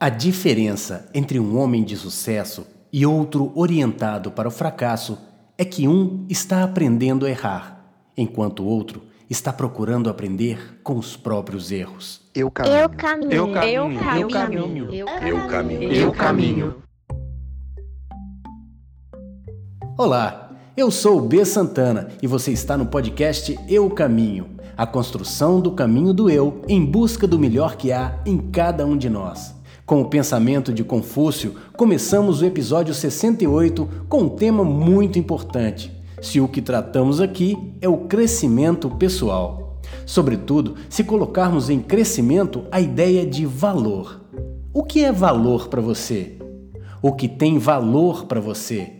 A diferença entre um homem de sucesso e outro orientado para o fracasso é que um está aprendendo a errar, enquanto o outro está procurando aprender com os próprios erros. Eu caminho. Eu caminho. Eu caminho. Eu caminho. Eu caminho. Eu caminho. Olá, eu sou o B Santana e você está no podcast Eu Caminho, a construção do caminho do eu em busca do melhor que há em cada um de nós. Com o pensamento de Confúcio, começamos o episódio 68 com um tema muito importante. Se o que tratamos aqui é o crescimento pessoal. Sobretudo, se colocarmos em crescimento a ideia de valor. O que é valor para você? O que tem valor para você?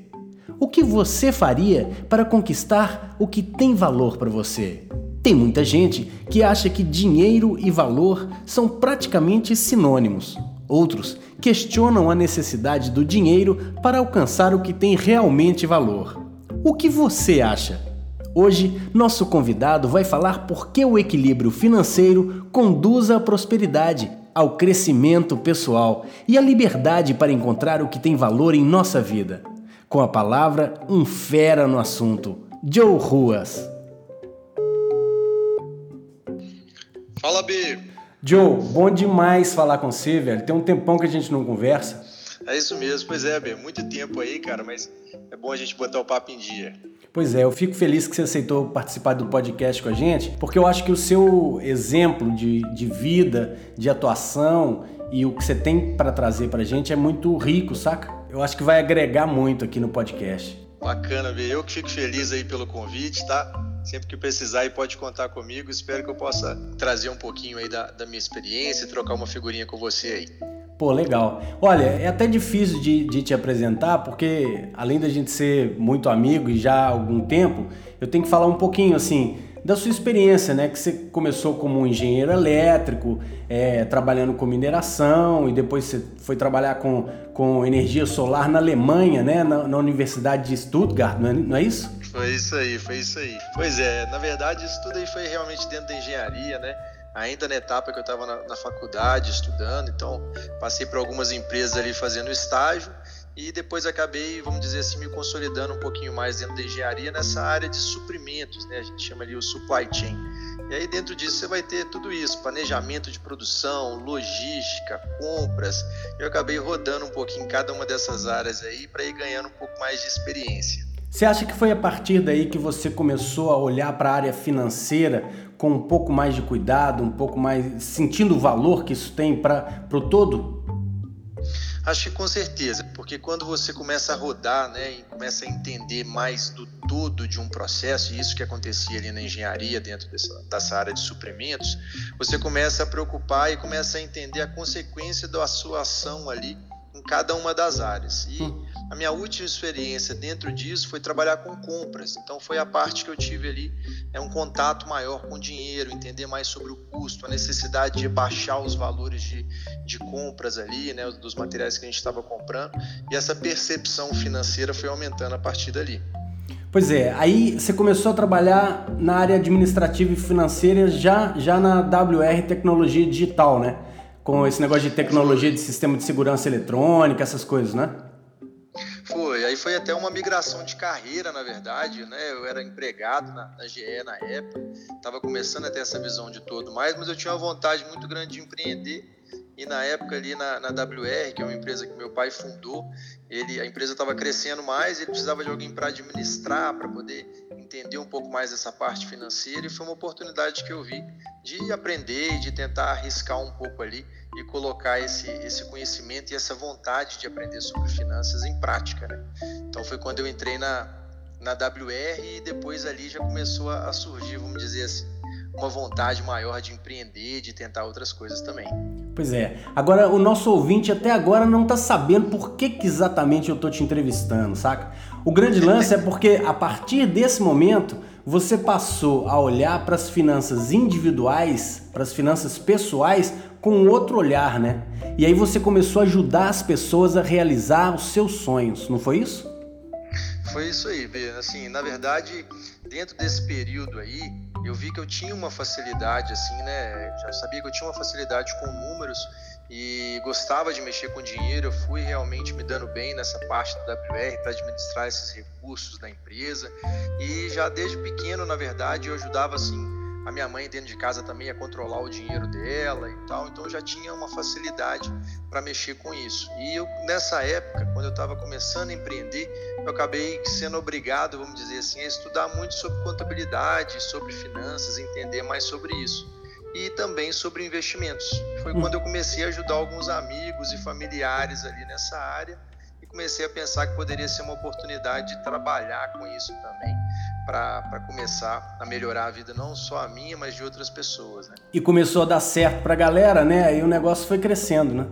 O que você faria para conquistar o que tem valor para você? Tem muita gente que acha que dinheiro e valor são praticamente sinônimos. Outros questionam a necessidade do dinheiro para alcançar o que tem realmente valor. O que você acha? Hoje, nosso convidado vai falar por que o equilíbrio financeiro conduz à prosperidade, ao crescimento pessoal e à liberdade para encontrar o que tem valor em nossa vida. Com a palavra, um fera no assunto, Joe Ruas. Fala, B. Joe, bom demais falar com você, velho. Tem um tempão que a gente não conversa. É isso mesmo, pois é, B. Muito tempo aí, cara, mas é bom a gente botar o papo em dia. Pois é, eu fico feliz que você aceitou participar do podcast com a gente, porque eu acho que o seu exemplo de, de vida, de atuação e o que você tem para trazer para a gente é muito rico, saca? Eu acho que vai agregar muito aqui no podcast. Bacana, B. Eu que fico feliz aí pelo convite, tá? Sempre que precisar aí pode contar comigo. Espero que eu possa trazer um pouquinho aí da, da minha experiência e trocar uma figurinha com você aí. Pô, legal. Olha, é até difícil de, de, te apresentar, porque além da gente ser muito amigo e já há algum tempo, eu tenho que falar um pouquinho assim da sua experiência, né? Que você começou como um engenheiro elétrico, é, trabalhando com mineração, e depois você foi trabalhar com, com energia solar na Alemanha, né? Na, na Universidade de Stuttgart, não é, não é isso? Foi isso aí, foi isso aí. Pois é, na verdade isso tudo aí foi realmente dentro da engenharia, né? Ainda na etapa que eu estava na, na, faculdade estudando, então passei por algumas empresas ali fazendo estágio e depois acabei, vamos dizer assim, me consolidando um pouquinho mais dentro da engenharia nessa área de suprimentos, né? A gente chama ali o supply chain. E aí dentro disso você vai ter tudo isso, planejamento de produção, logística, compras. Eu acabei rodando um pouquinho em cada uma dessas áreas aí para ir ganhando um pouco mais de experiência. Você acha que foi a partir daí que você começou a olhar para a área financeira com um pouco mais de cuidado, um pouco mais sentindo o valor que isso tem para o todo? Acho que com certeza, porque quando você começa a rodar, né, e começa a entender mais do todo de um processo, e isso que acontecia ali na engenharia, dentro dessa, dessa área de suprimentos, você começa a preocupar e começa a entender a consequência da sua ação ali em cada uma das áreas. E hum. a minha última experiência dentro disso foi trabalhar com compras. Então foi a parte que eu tive ali, é um contato maior com o dinheiro, entender mais sobre o custo, a necessidade de baixar os valores de, de compras ali, né, dos materiais que a gente estava comprando. E essa percepção financeira foi aumentando a partir dali. Pois é, aí você começou a trabalhar na área administrativa e financeira já, já na WR Tecnologia Digital, né? Com esse negócio de tecnologia de sistema de segurança eletrônica, essas coisas, né? Foi, aí foi até uma migração de carreira, na verdade, né? Eu era empregado na, na GE na época, estava começando a ter essa visão de todo mais, mas eu tinha uma vontade muito grande de empreender e na época ali na, na WR, que é uma empresa que meu pai fundou, ele, a empresa estava crescendo mais, ele precisava de alguém para administrar, para poder entender um pouco mais dessa parte financeira e foi uma oportunidade que eu vi de aprender e de tentar arriscar um pouco ali e colocar esse, esse conhecimento e essa vontade de aprender sobre finanças em prática. Né? Então foi quando eu entrei na, na WR e depois ali já começou a surgir, vamos dizer assim, uma vontade maior de empreender, de tentar outras coisas também. Pois é. Agora, o nosso ouvinte até agora não está sabendo por que, que exatamente eu estou te entrevistando, saca? O grande lance é porque a partir desse momento você passou a olhar para as finanças individuais, para as finanças pessoais, com outro olhar, né? E aí você começou a ajudar as pessoas a realizar os seus sonhos, não foi isso? Foi isso aí, B. Assim, na verdade, dentro desse período aí, eu vi que eu tinha uma facilidade, assim, né? Já sabia que eu tinha uma facilidade com números e gostava de mexer com dinheiro. Eu fui realmente me dando bem nessa parte do WR para administrar esses recursos da empresa. E já desde pequeno, na verdade, eu ajudava assim a minha mãe dentro de casa também a controlar o dinheiro dela e tal. Então eu já tinha uma facilidade para mexer com isso. E eu, nessa época, quando eu estava começando a empreender, eu acabei sendo obrigado, vamos dizer assim, a estudar muito sobre contabilidade, sobre finanças, entender mais sobre isso e também sobre investimentos. Foi quando eu comecei a ajudar alguns amigos e familiares ali nessa área e comecei a pensar que poderia ser uma oportunidade de trabalhar com isso também para começar a melhorar a vida não só a minha, mas de outras pessoas. Né? E começou a dar certo para a galera, né? Aí o negócio foi crescendo, né?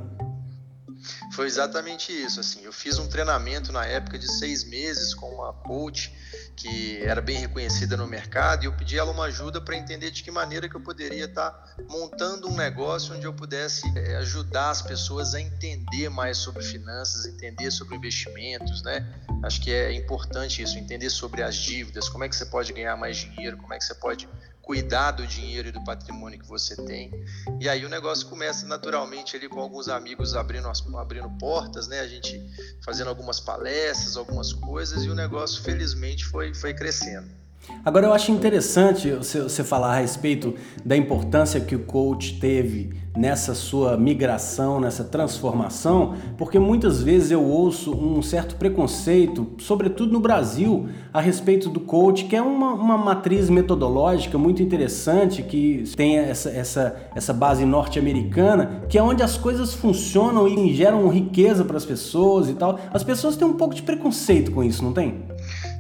Foi exatamente isso. Assim, eu fiz um treinamento na época de seis meses com uma coach que era bem reconhecida no mercado e eu pedi ela uma ajuda para entender de que maneira que eu poderia estar tá montando um negócio onde eu pudesse é, ajudar as pessoas a entender mais sobre finanças, entender sobre investimentos, né? Acho que é importante isso, entender sobre as dívidas, como é que você pode ganhar mais dinheiro, como é que você pode cuidar do dinheiro e do patrimônio que você tem. E aí o negócio começa naturalmente ali com alguns amigos abrindo, abrindo portas, né? A gente fazendo algumas palestras, algumas coisas, e o negócio felizmente foi, foi crescendo. Agora eu acho interessante você falar a respeito da importância que o coach teve nessa sua migração, nessa transformação, porque muitas vezes eu ouço um certo preconceito, sobretudo no Brasil, a respeito do coach, que é uma, uma matriz metodológica muito interessante, que tem essa, essa, essa base norte-americana, que é onde as coisas funcionam e geram riqueza para as pessoas e tal. As pessoas têm um pouco de preconceito com isso, não tem?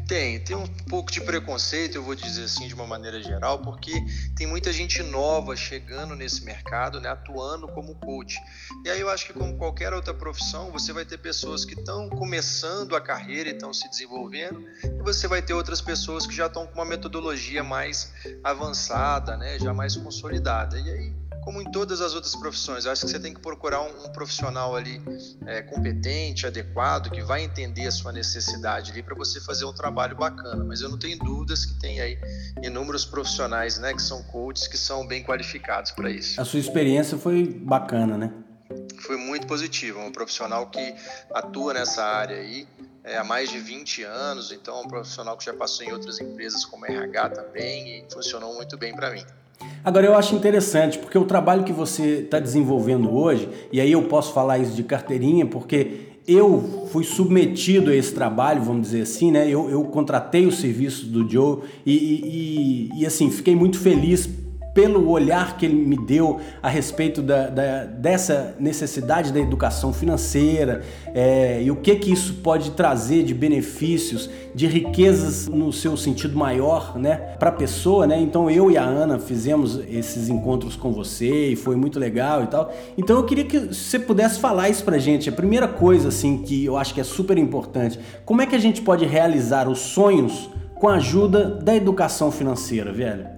Tem, tem um pouco de preconceito, eu vou dizer assim de uma maneira geral, porque tem muita gente nova chegando nesse mercado, né, atuando como coach. E aí eu acho que como qualquer outra profissão, você vai ter pessoas que estão começando a carreira e estão se desenvolvendo, e você vai ter outras pessoas que já estão com uma metodologia mais avançada, né, já mais consolidada. E aí como em todas as outras profissões. Eu acho que você tem que procurar um, um profissional ali é, competente, adequado, que vai entender a sua necessidade ali para você fazer um trabalho bacana. Mas eu não tenho dúvidas que tem aí inúmeros profissionais, né, que são coaches, que são bem qualificados para isso. A sua experiência foi bacana, né? Foi muito positiva. Um profissional que atua nessa área aí é, há mais de 20 anos, então é um profissional que já passou em outras empresas como RH também e funcionou muito bem para mim. Agora eu acho interessante, porque o trabalho que você está desenvolvendo hoje, e aí eu posso falar isso de carteirinha, porque eu fui submetido a esse trabalho, vamos dizer assim, né? Eu, eu contratei o serviço do Joe e, e, e, e assim, fiquei muito feliz pelo olhar que ele me deu a respeito da, da dessa necessidade da educação financeira é, e o que que isso pode trazer de benefícios, de riquezas no seu sentido maior, né, para a pessoa, né? Então eu e a Ana fizemos esses encontros com você e foi muito legal e tal. Então eu queria que você pudesse falar isso pra gente. A primeira coisa assim que eu acho que é super importante, como é que a gente pode realizar os sonhos com a ajuda da educação financeira, velho?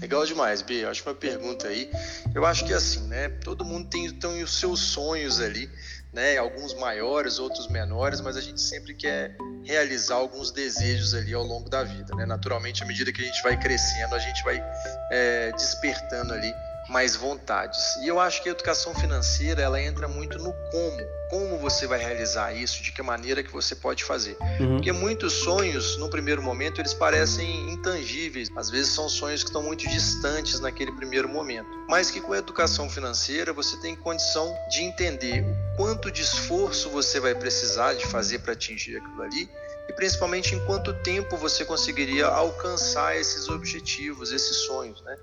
Legal demais, B. Ótima pergunta aí. Eu acho que assim, né? Todo mundo tem, tem os seus sonhos ali, né? Alguns maiores, outros menores, mas a gente sempre quer realizar alguns desejos ali ao longo da vida, né? Naturalmente, à medida que a gente vai crescendo, a gente vai é, despertando ali mais vontades. E eu acho que a educação financeira ela entra muito no como, como você vai realizar isso, de que maneira que você pode fazer. Uhum. Porque muitos sonhos, no primeiro momento, eles parecem intangíveis. Às vezes são sonhos que estão muito distantes naquele primeiro momento. Mas que com a educação financeira você tem condição de entender o quanto de esforço você vai precisar de fazer para atingir aquilo ali e principalmente em quanto tempo você conseguiria alcançar esses objetivos, esses sonhos, né?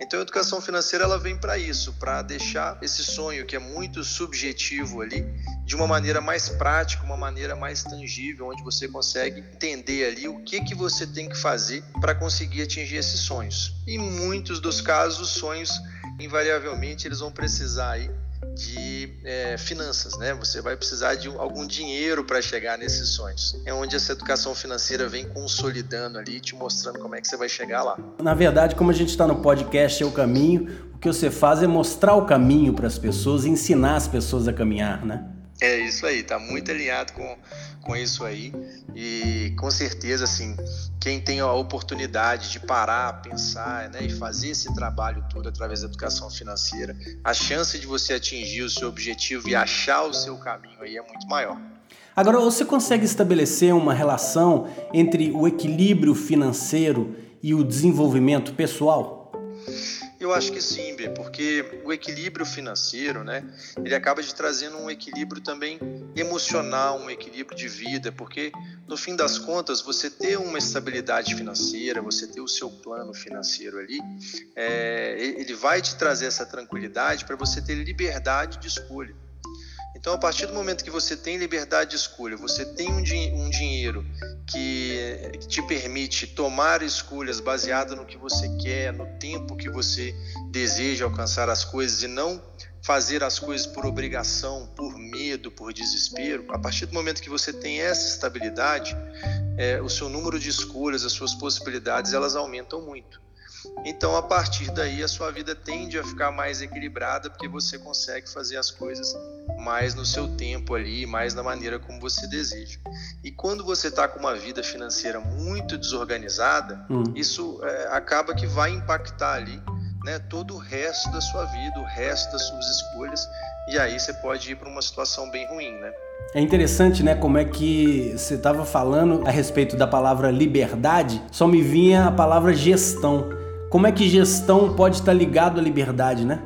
Então a educação financeira ela vem para isso, para deixar esse sonho que é muito subjetivo ali de uma maneira mais prática, uma maneira mais tangível, onde você consegue entender ali o que que você tem que fazer para conseguir atingir esses sonhos. E muitos dos casos, os sonhos invariavelmente eles vão precisar aí de é, finanças, né? Você vai precisar de algum dinheiro para chegar nesses sonhos. É onde essa educação financeira vem consolidando ali, te mostrando como é que você vai chegar lá. Na verdade, como a gente está no podcast É o Caminho, o que você faz é mostrar o caminho para as pessoas ensinar as pessoas a caminhar, né? É isso aí, tá muito alinhado com, com isso aí. E com certeza, assim, quem tem a oportunidade de parar, pensar né, e fazer esse trabalho todo através da educação financeira, a chance de você atingir o seu objetivo e achar o seu caminho aí é muito maior. Agora, você consegue estabelecer uma relação entre o equilíbrio financeiro e o desenvolvimento pessoal? Eu acho que sim, B, porque o equilíbrio financeiro, né, ele acaba de trazendo um equilíbrio também emocional, um equilíbrio de vida, porque no fim das contas, você ter uma estabilidade financeira, você ter o seu plano financeiro ali, é, ele vai te trazer essa tranquilidade para você ter liberdade de escolha. Então, a partir do momento que você tem liberdade de escolha, você tem um, din um dinheiro que, te permite tomar escolhas baseadas no que você quer, no tempo que você deseja alcançar as coisas e não fazer as coisas por obrigação, por medo, por desespero. A partir do momento que você tem essa estabilidade, é, o seu número de escolhas, as suas possibilidades, elas aumentam muito. Então, a partir daí, a sua vida tende a ficar mais equilibrada, porque você consegue fazer as coisas mais no seu tempo ali, mais na maneira como você deseja. E quando você está com uma vida financeira muito desorganizada, hum. isso é, acaba que vai impactar ali né, todo o resto da sua vida, o resto das suas escolhas, e aí você pode ir para uma situação bem ruim, né? É interessante, né, como é que você estava falando a respeito da palavra liberdade, só me vinha a palavra gestão. Como é que gestão pode estar ligado à liberdade, né?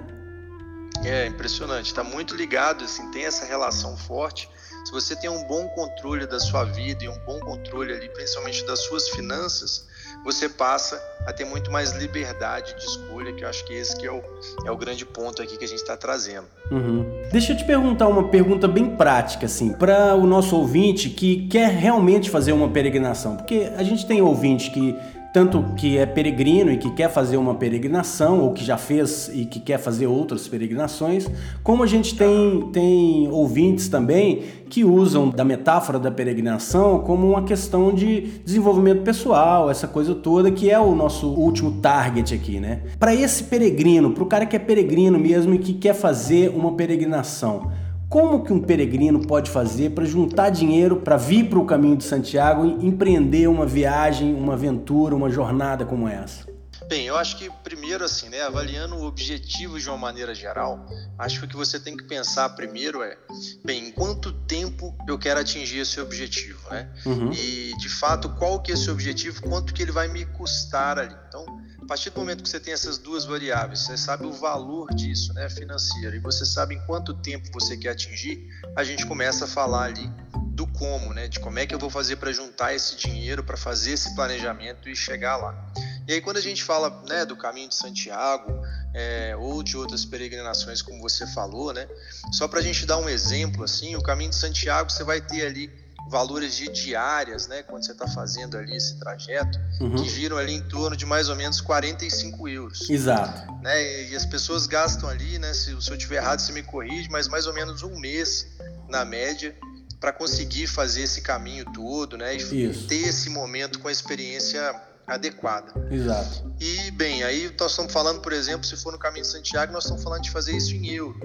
É impressionante, está muito ligado, assim, tem essa relação forte. Se você tem um bom controle da sua vida e um bom controle ali, principalmente das suas finanças, você passa a ter muito mais liberdade de escolha, que eu acho que esse que é o, é o grande ponto aqui que a gente está trazendo. Uhum. Deixa eu te perguntar uma pergunta bem prática, assim, para o nosso ouvinte que quer realmente fazer uma peregrinação, porque a gente tem ouvinte que tanto que é peregrino e que quer fazer uma peregrinação, ou que já fez e que quer fazer outras peregrinações, como a gente tem, tem ouvintes também que usam da metáfora da peregrinação como uma questão de desenvolvimento pessoal, essa coisa toda que é o nosso último target aqui, né? Para esse peregrino, para o cara que é peregrino mesmo e que quer fazer uma peregrinação, como que um peregrino pode fazer para juntar dinheiro para vir para o caminho de Santiago e empreender uma viagem, uma aventura, uma jornada como essa? Bem, eu acho que primeiro assim, né, avaliando o objetivo de uma maneira geral, acho que o que você tem que pensar primeiro é, bem, em quanto tempo eu quero atingir esse objetivo, né? Uhum. E de fato, qual que é esse objetivo, quanto que ele vai me custar ali. Então, a partir do momento que você tem essas duas variáveis, você sabe o valor disso, né, financeiro, e você sabe em quanto tempo você quer atingir, a gente começa a falar ali do como, né, de como é que eu vou fazer para juntar esse dinheiro, para fazer esse planejamento e chegar lá. E aí quando a gente fala, né, do caminho de Santiago é, ou de outras peregrinações, como você falou, né, só para a gente dar um exemplo assim, o caminho de Santiago você vai ter ali valores de diárias, né, quando você está fazendo ali esse trajeto, uhum. que giram ali em torno de mais ou menos 45 euros. Exato. Né, e as pessoas gastam ali, né, se, se eu tiver errado, você me corrige, mas mais ou menos um mês, na média, para conseguir fazer esse caminho todo, né, e Isso. ter esse momento com a experiência adequada. Exato. E, bem, aí nós estamos falando, por exemplo, se for no caminho de Santiago, nós estamos falando de fazer isso em euro.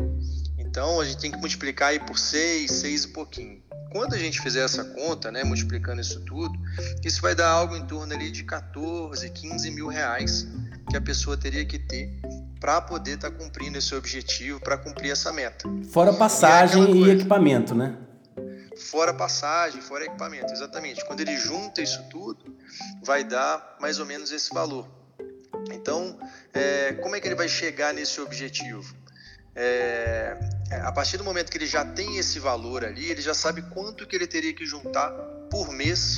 Então, a gente tem que multiplicar aí por 6, 6 e pouquinho. Quando a gente fizer essa conta, né, multiplicando isso tudo, isso vai dar algo em torno ali de 14, 15 mil reais que a pessoa teria que ter para poder estar tá cumprindo esse objetivo, para cumprir essa meta. Fora passagem e, é e equipamento, né? Fora passagem, fora equipamento, exatamente. Quando ele junta isso tudo, vai dar mais ou menos esse valor. Então, é, como é que ele vai chegar nesse objetivo? É, a partir do momento que ele já tem esse valor ali, ele já sabe quanto que ele teria que juntar por mês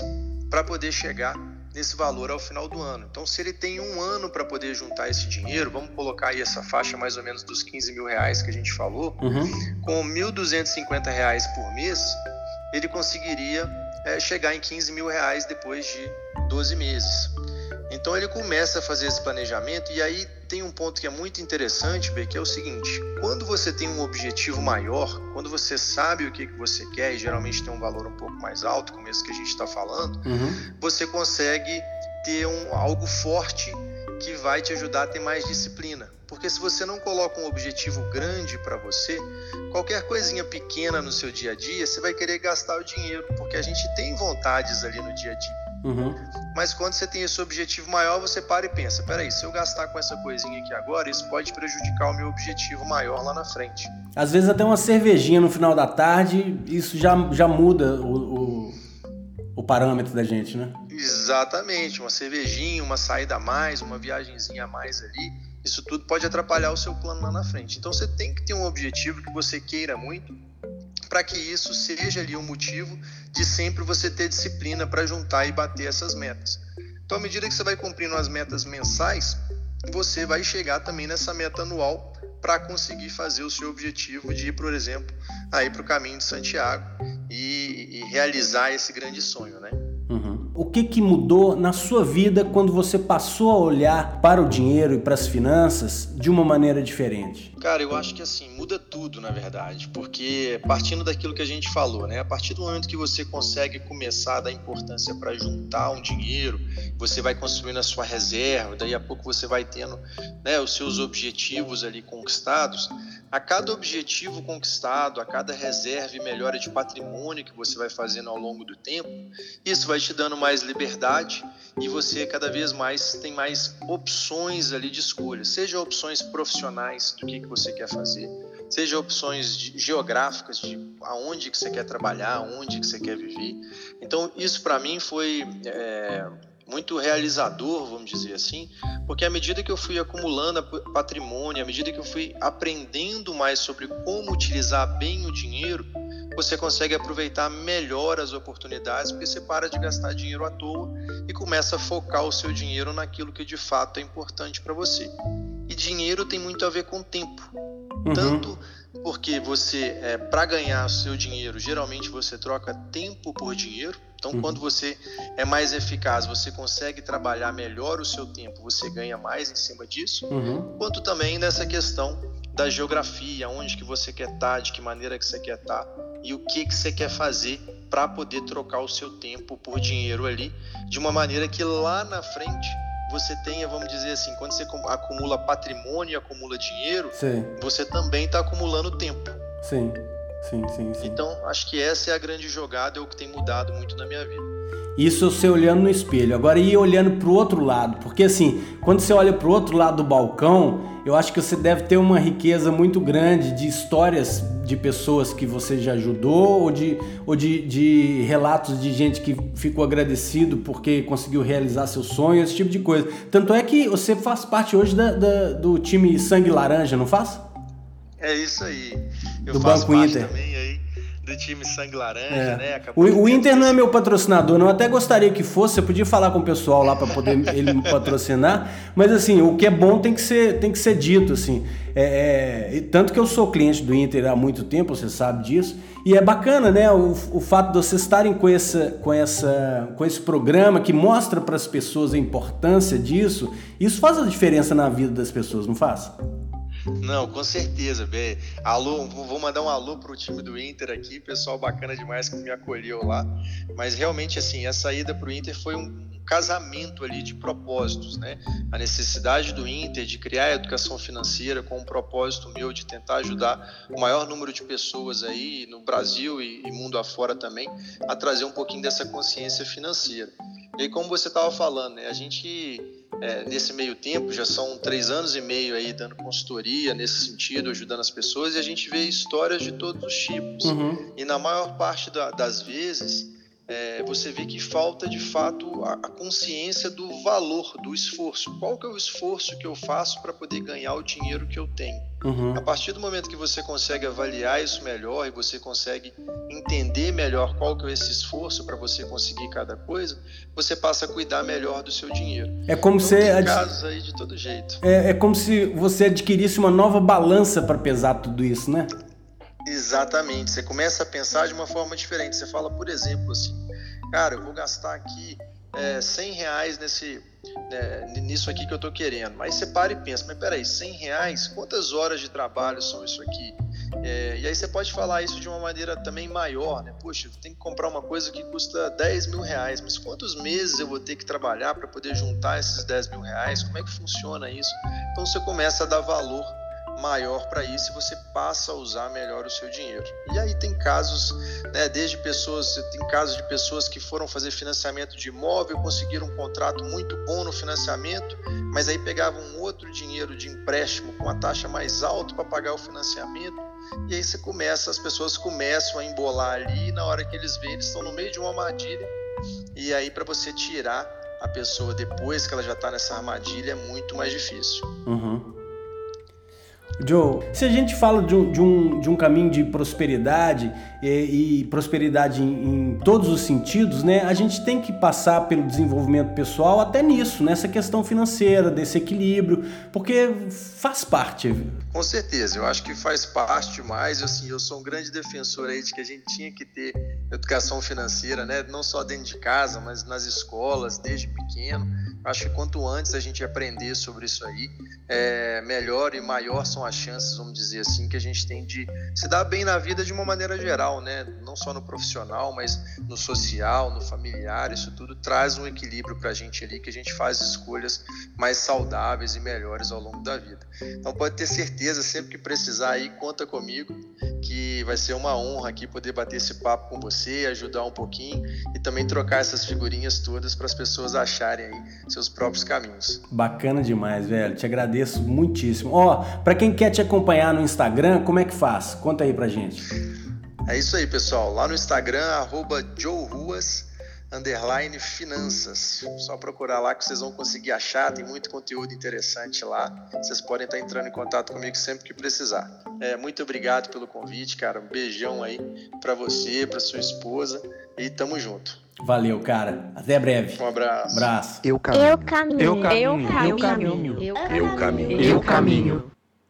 para poder chegar nesse valor ao final do ano. Então, se ele tem um ano para poder juntar esse dinheiro, vamos colocar aí essa faixa mais ou menos dos 15 mil reais que a gente falou, uhum. com 1.250 reais por mês, ele conseguiria é, chegar em 15 mil reais depois de 12 meses. Então ele começa a fazer esse planejamento e aí tem um ponto que é muito interessante, B, que é o seguinte: quando você tem um objetivo maior, quando você sabe o que, que você quer e geralmente tem um valor um pouco mais alto, como esse que a gente está falando, uhum. você consegue ter um, algo forte que vai te ajudar a ter mais disciplina. Porque se você não coloca um objetivo grande para você, qualquer coisinha pequena no seu dia a dia, você vai querer gastar o dinheiro, porque a gente tem vontades ali no dia a dia. Uhum. Mas quando você tem esse objetivo maior, você para e pensa: peraí, se eu gastar com essa coisinha aqui agora, isso pode prejudicar o meu objetivo maior lá na frente. Às vezes, até uma cervejinha no final da tarde, isso já, já muda o, o, o parâmetro da gente, né? Exatamente, uma cervejinha, uma saída a mais, uma viagemzinha a mais ali, isso tudo pode atrapalhar o seu plano lá na frente. Então você tem que ter um objetivo que você queira muito, para que isso seja ali um motivo de sempre você ter disciplina para juntar e bater essas metas. Então, à medida que você vai cumprindo as metas mensais, você vai chegar também nessa meta anual para conseguir fazer o seu objetivo de ir, por exemplo, aí para o caminho de Santiago e, e realizar esse grande sonho, né? O que, que mudou na sua vida quando você passou a olhar para o dinheiro e para as finanças de uma maneira diferente? Cara, eu acho que assim, muda tudo, na verdade, porque partindo daquilo que a gente falou, né? A partir do momento que você consegue começar a dar importância para juntar um dinheiro, você vai construindo a sua reserva, daí a pouco você vai tendo né, os seus objetivos ali conquistados. A cada objetivo conquistado, a cada reserva e melhora de patrimônio que você vai fazendo ao longo do tempo, isso vai te dando mais liberdade e você cada vez mais tem mais opções ali de escolha, seja opções profissionais do que, que você quer fazer, seja opções de, geográficas de aonde que você quer trabalhar, aonde que você quer viver. Então isso para mim foi é, muito realizador, vamos dizer assim, porque à medida que eu fui acumulando patrimônio, à medida que eu fui aprendendo mais sobre como utilizar bem o dinheiro, você consegue aproveitar melhor as oportunidades, porque você para de gastar dinheiro à toa e começa a focar o seu dinheiro naquilo que de fato é importante para você. E dinheiro tem muito a ver com tempo. Uhum. Tanto porque você, é, para ganhar o seu dinheiro, geralmente você troca tempo por dinheiro. Então, uhum. quando você é mais eficaz, você consegue trabalhar melhor o seu tempo, você ganha mais em cima disso. Uhum. Quanto também nessa questão da geografia, onde que você quer estar, tá, de que maneira que você quer estar tá, e o que que você quer fazer para poder trocar o seu tempo por dinheiro ali, de uma maneira que lá na frente você tenha, vamos dizer assim, quando você acumula patrimônio, acumula dinheiro, sim. você também está acumulando tempo. Sim. Sim, sim, sim. Então, acho que essa é a grande jogada, é o que tem mudado muito na minha vida. Isso você olhando no espelho. Agora ir olhando para o outro lado, porque assim, quando você olha para o outro lado do balcão, eu acho que você deve ter uma riqueza muito grande de histórias de pessoas que você já ajudou ou de, ou de, de relatos de gente que ficou agradecido porque conseguiu realizar seu sonho, esse tipo de coisa. Tanto é que você faz parte hoje da, da do time Sangue Laranja, não faz? É isso aí. Eu do Banco Inter. também aí do time Sangue Laranja, é. né? o, o Inter não é meu patrocinador, não. Eu até gostaria que fosse. Você podia falar com o pessoal lá para poder ele me patrocinar. Mas assim, o que é bom tem que ser, tem que ser dito, assim. É, é, tanto que eu sou cliente do Inter há muito tempo, você sabe disso. E é bacana, né? O, o fato de vocês estarem com, essa, com, essa, com esse programa que mostra para as pessoas a importância disso. Isso faz a diferença na vida das pessoas, não faz? Não, com certeza. Bê. Alô, vou mandar um alô pro time do Inter aqui, pessoal bacana demais que me acolheu lá. Mas realmente, assim, a saída pro Inter foi um casamento ali de propósitos, né? A necessidade do Inter de criar a educação financeira com um propósito meu de tentar ajudar o maior número de pessoas aí no Brasil e, e mundo afora também a trazer um pouquinho dessa consciência financeira. E aí, como você estava falando, né, a gente é, nesse meio tempo, já são três anos e meio aí dando consultoria nesse sentido, ajudando as pessoas, e a gente vê histórias de todos os tipos. Uhum. E na maior parte da, das vezes, é, você vê que falta de fato a, a, consciência do valor do esforço. Qual que é o esforço que eu faço para poder ganhar o dinheiro que eu tenho? Uhum. A partir do momento que você consegue avaliar isso melhor e você consegue entender melhor qual que é esse esforço para você conseguir cada coisa, você passa a cuidar melhor do seu dinheiro. É como então, se casos aí de todo jeito. É, é como se você adquirisse uma nova balança para pesar tudo isso, né? Exatamente. Você começa a pensar de uma forma diferente. Você fala, por exemplo, assim, cara, eu vou gastar aqui é, 100 reais nesse, né, nisso aqui que eu estou querendo. Mas você para e pensa, mas peraí, 100 reais, quantas horas de trabalho são isso aqui? É, e aí você pode falar isso de uma maneira também maior, né? Poxa, tem que comprar uma coisa que custa 10 mil reais, mas quantos meses eu vou ter que trabalhar para poder juntar esses 10 mil reais? Como é que funciona isso? Então você começa a dar valor maior para isso e você passa a usar melhor o seu dinheiro. E aí tem casos, né, desde pessoas, tem casos de pessoas que foram fazer financiamento de imóvel, conseguiram um contrato muito bom no financiamento, mas aí pegavam um outro dinheiro de empréstimo com a taxa mais alta para pagar o financiamento. E aí você começa, as pessoas começam a embolar ali, e na hora que eles veem, eles estão no meio de uma armadilha. E aí para você tirar a pessoa depois que ela já está nessa armadilha é muito mais difícil. Uhum. Joe, se a gente fala de um, de um, de um caminho de prosperidade e, e prosperidade em, em, todos os sentidos, né? A gente tem que passar pelo desenvolvimento pessoal até nisso, nessa questão financeira, desse equilíbrio, porque faz parte. Com certeza, eu acho que faz parte demais. Assim, eu sou um grande defensor aí de que a gente tinha que ter educação financeira, né? Não só dentro de casa, mas nas escolas, desde pequeno Acho que quanto antes a gente aprender sobre isso aí, é, melhor e maior são as chances, vamos dizer assim, que a gente tem de se dar bem na vida de uma maneira geral, né? Não só no profissional, mas no social, no familiar. Isso tudo traz um equilíbrio para a gente ali, que a gente faz escolhas mais saudáveis e melhores ao longo da vida. Então pode ter certeza, sempre que precisar aí, conta comigo, que vai ser uma honra aqui poder bater esse papo com você, ajudar um pouquinho e também trocar essas figurinhas todas para as pessoas acharem aí seus próprios caminhos. Bacana demais, velho. Te agradeço muitíssimo. Ó, oh, para quem quer te acompanhar no Instagram, como é que faz? Conta aí pra gente. É isso aí, pessoal. Lá no Instagram, arroba Joe Ruas, underline finanças. Só procurar lá que vocês vão conseguir achar, tem muito conteúdo interessante lá. Vocês podem estar entrando em contato comigo sempre que precisar. É, muito obrigado pelo convite, cara. Um beijão aí para você, para sua esposa e tamo junto. Valeu, cara. Até breve. Um abraço. Abraço. Eu caminho. Eu caminho. Eu caminho. Eu caminho. Eu caminho. Eu caminho.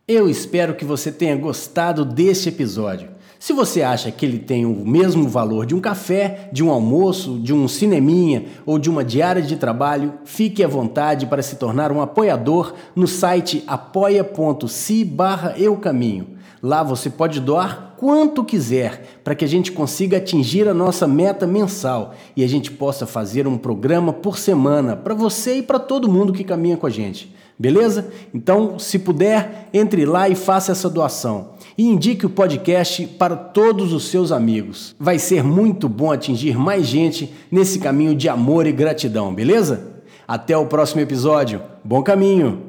Eu espero que você tenha gostado deste episódio. Se você acha que ele tem o mesmo valor de um café, de um almoço, de um cineminha ou de uma diária de trabalho, fique à vontade para se tornar um apoiador no site apoia.se barra eucaminho. Lá você pode doar quanto quiser para que a gente consiga atingir a nossa meta mensal e a gente possa fazer um programa por semana para você e para todo mundo que caminha com a gente. Beleza? Então, se puder, entre lá e faça essa doação. E indique o podcast para todos os seus amigos. Vai ser muito bom atingir mais gente nesse caminho de amor e gratidão, beleza? Até o próximo episódio. Bom caminho!